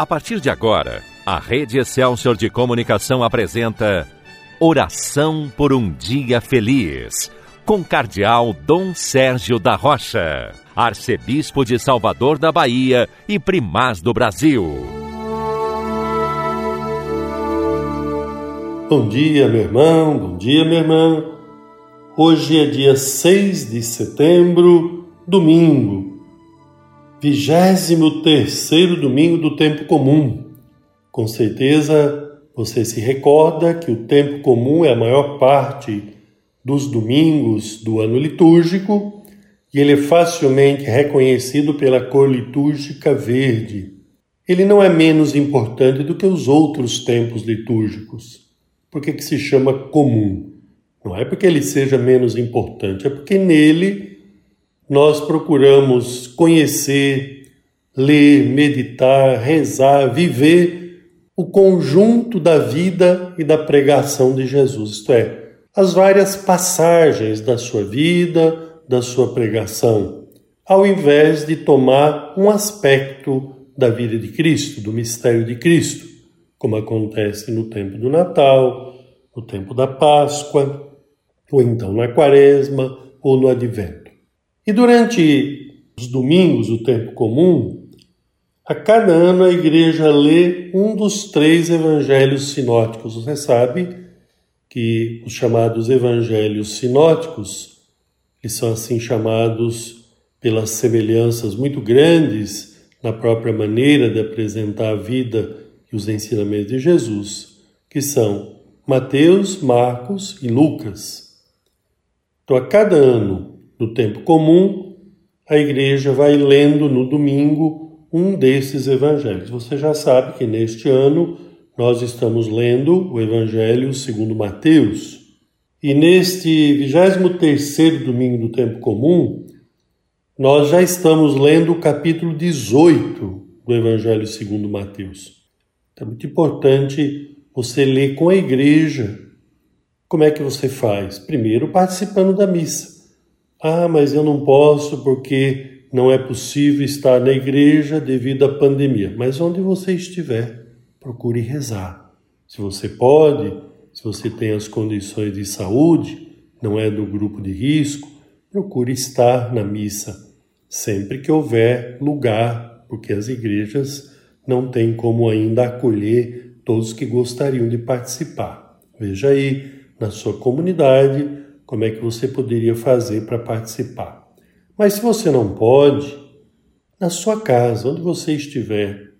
A partir de agora, a Rede Excelsior de Comunicação apresenta Oração por um Dia Feliz, com Cardeal Dom Sérgio da Rocha, Arcebispo de Salvador da Bahia e Primaz do Brasil. Bom dia, meu irmão, bom dia, minha irmã. Hoje é dia 6 de setembro, domingo, vigésimo terceiro domingo do tempo comum. Com certeza você se recorda que o tempo comum é a maior parte dos domingos do ano litúrgico e ele é facilmente reconhecido pela cor litúrgica verde. Ele não é menos importante do que os outros tempos litúrgicos. Por que, que se chama comum? Não é porque ele seja menos importante, é porque nele nós procuramos conhecer, ler, meditar, rezar, viver o conjunto da vida e da pregação de Jesus, isto é, as várias passagens da sua vida, da sua pregação, ao invés de tomar um aspecto da vida de Cristo, do mistério de Cristo, como acontece no tempo do Natal, no tempo da Páscoa, ou então na Quaresma ou no Advento. E durante os domingos, o tempo comum, a cada ano a igreja lê um dos três evangelhos sinóticos. Você sabe que os chamados evangelhos sinóticos, eles são assim chamados pelas semelhanças muito grandes na própria maneira de apresentar a vida e os ensinamentos de Jesus, que são Mateus, Marcos e Lucas. Então, a cada ano, no tempo comum, a igreja vai lendo no domingo um desses evangelhos. Você já sabe que neste ano nós estamos lendo o Evangelho segundo Mateus. E neste 23 domingo do tempo comum, nós já estamos lendo o capítulo 18 do Evangelho segundo Mateus. É muito importante você ler com a igreja. Como é que você faz? Primeiro, participando da missa. Ah, mas eu não posso porque não é possível estar na igreja devido à pandemia. Mas onde você estiver, procure rezar. Se você pode, se você tem as condições de saúde, não é do grupo de risco, procure estar na missa sempre que houver lugar, porque as igrejas não têm como ainda acolher todos que gostariam de participar. Veja aí na sua comunidade como é que você poderia fazer para participar. Mas se você não pode, na sua casa, onde você estiver,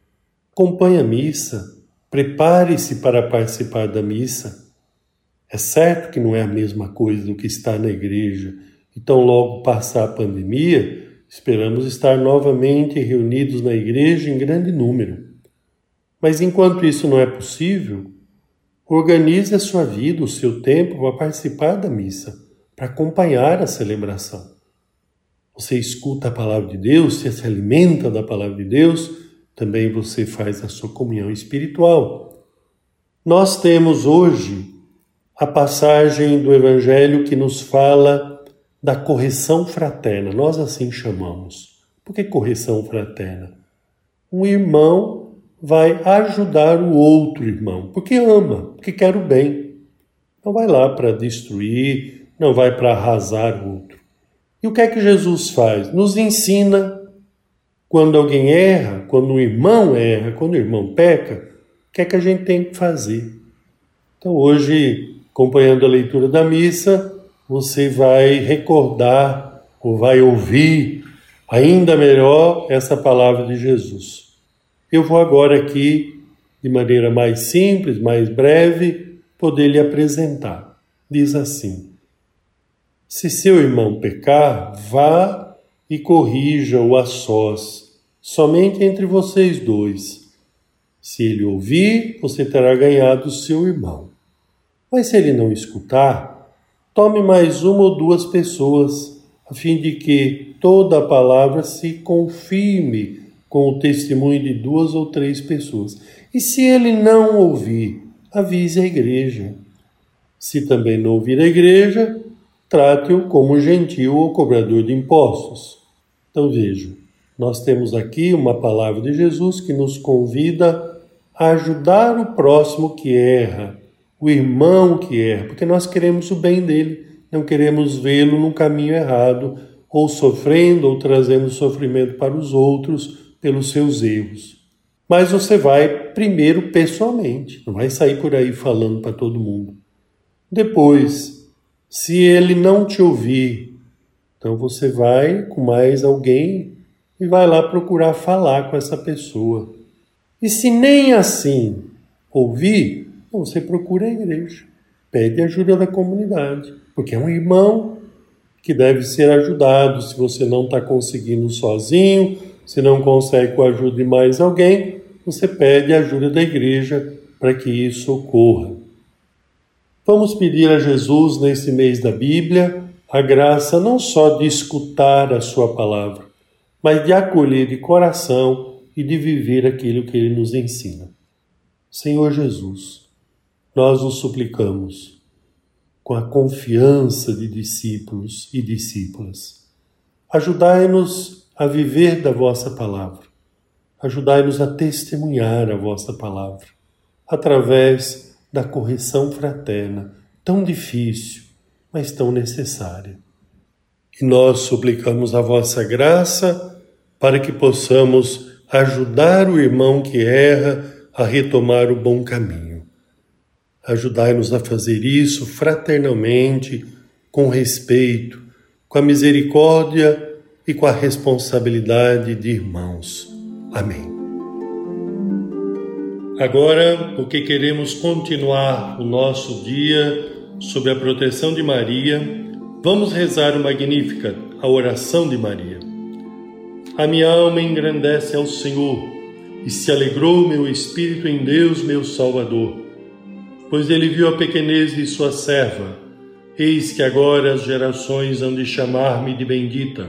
acompanhe a missa, prepare-se para participar da missa. É certo que não é a mesma coisa do que estar na igreja, então logo passar a pandemia, esperamos estar novamente reunidos na igreja em grande número. Mas enquanto isso não é possível, Organize a sua vida, o seu tempo para participar da missa, para acompanhar a celebração. Você escuta a palavra de Deus, você se alimenta da palavra de Deus, também você faz a sua comunhão espiritual. Nós temos hoje a passagem do Evangelho que nos fala da correção fraterna, nós assim chamamos. Por que correção fraterna? Um irmão vai ajudar o outro irmão, porque ama, porque quer o bem. Não vai lá para destruir, não vai para arrasar o outro. E o que é que Jesus faz? Nos ensina quando alguém erra, quando o irmão erra, quando o irmão peca, o que é que a gente tem que fazer? Então, hoje, acompanhando a leitura da missa, você vai recordar ou vai ouvir ainda melhor essa palavra de Jesus. Eu vou agora aqui, de maneira mais simples, mais breve, poder lhe apresentar. Diz assim: Se seu irmão pecar, vá e corrija-o a sós, somente entre vocês dois. Se ele ouvir, você terá ganhado seu irmão. Mas se ele não escutar, tome mais uma ou duas pessoas, a fim de que toda a palavra se confirme com o testemunho de duas ou três pessoas. E se ele não ouvir, avise a igreja. Se também não ouvir a igreja, trate-o como gentil ou cobrador de impostos. Então vejam, Nós temos aqui uma palavra de Jesus que nos convida a ajudar o próximo que erra, o irmão que erra, porque nós queremos o bem dele, não queremos vê-lo num caminho errado, ou sofrendo ou trazendo sofrimento para os outros pelos seus erros. Mas você vai primeiro pessoalmente, não vai sair por aí falando para todo mundo. Depois, se ele não te ouvir, então você vai com mais alguém e vai lá procurar falar com essa pessoa. E se nem assim ouvir, então você procura a igreja, pede ajuda da comunidade, porque é um irmão que deve ser ajudado. Se você não está conseguindo sozinho, se não consegue com a ajuda de mais alguém, você pede a ajuda da igreja para que isso ocorra. Vamos pedir a Jesus nesse mês da Bíblia a graça não só de escutar a Sua palavra, mas de acolher de coração e de viver aquilo que Ele nos ensina. Senhor Jesus, nós nos suplicamos com a confiança de discípulos e discípulas. Ajudai-nos a viver da vossa palavra. Ajudai-nos a testemunhar a vossa palavra através da correção fraterna, tão difícil, mas tão necessária. E nós suplicamos a vossa graça para que possamos ajudar o irmão que erra a retomar o bom caminho. Ajudai-nos a fazer isso fraternalmente, com respeito, com a misericórdia e com a responsabilidade de irmãos. Amém. Agora, porque queremos continuar o nosso dia sob a proteção de Maria, Vamos rezar o Magnífica, a oração de Maria. A minha alma engrandece ao Senhor e se alegrou meu espírito em Deus, meu Salvador, pois ele viu a pequenez de sua serva. Eis que agora as gerações hão de chamar-me de bendita.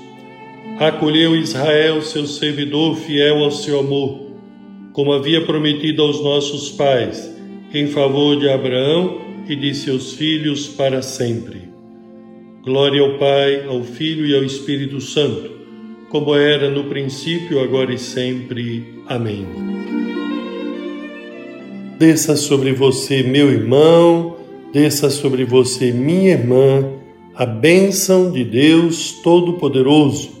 Acolheu Israel, seu servidor fiel ao seu amor, como havia prometido aos nossos pais, em favor de Abraão e de seus filhos para sempre. Glória ao Pai, ao Filho e ao Espírito Santo, como era no princípio, agora e sempre. Amém. Desça sobre você, meu irmão, desça sobre você, minha irmã, a bênção de Deus Todo-Poderoso,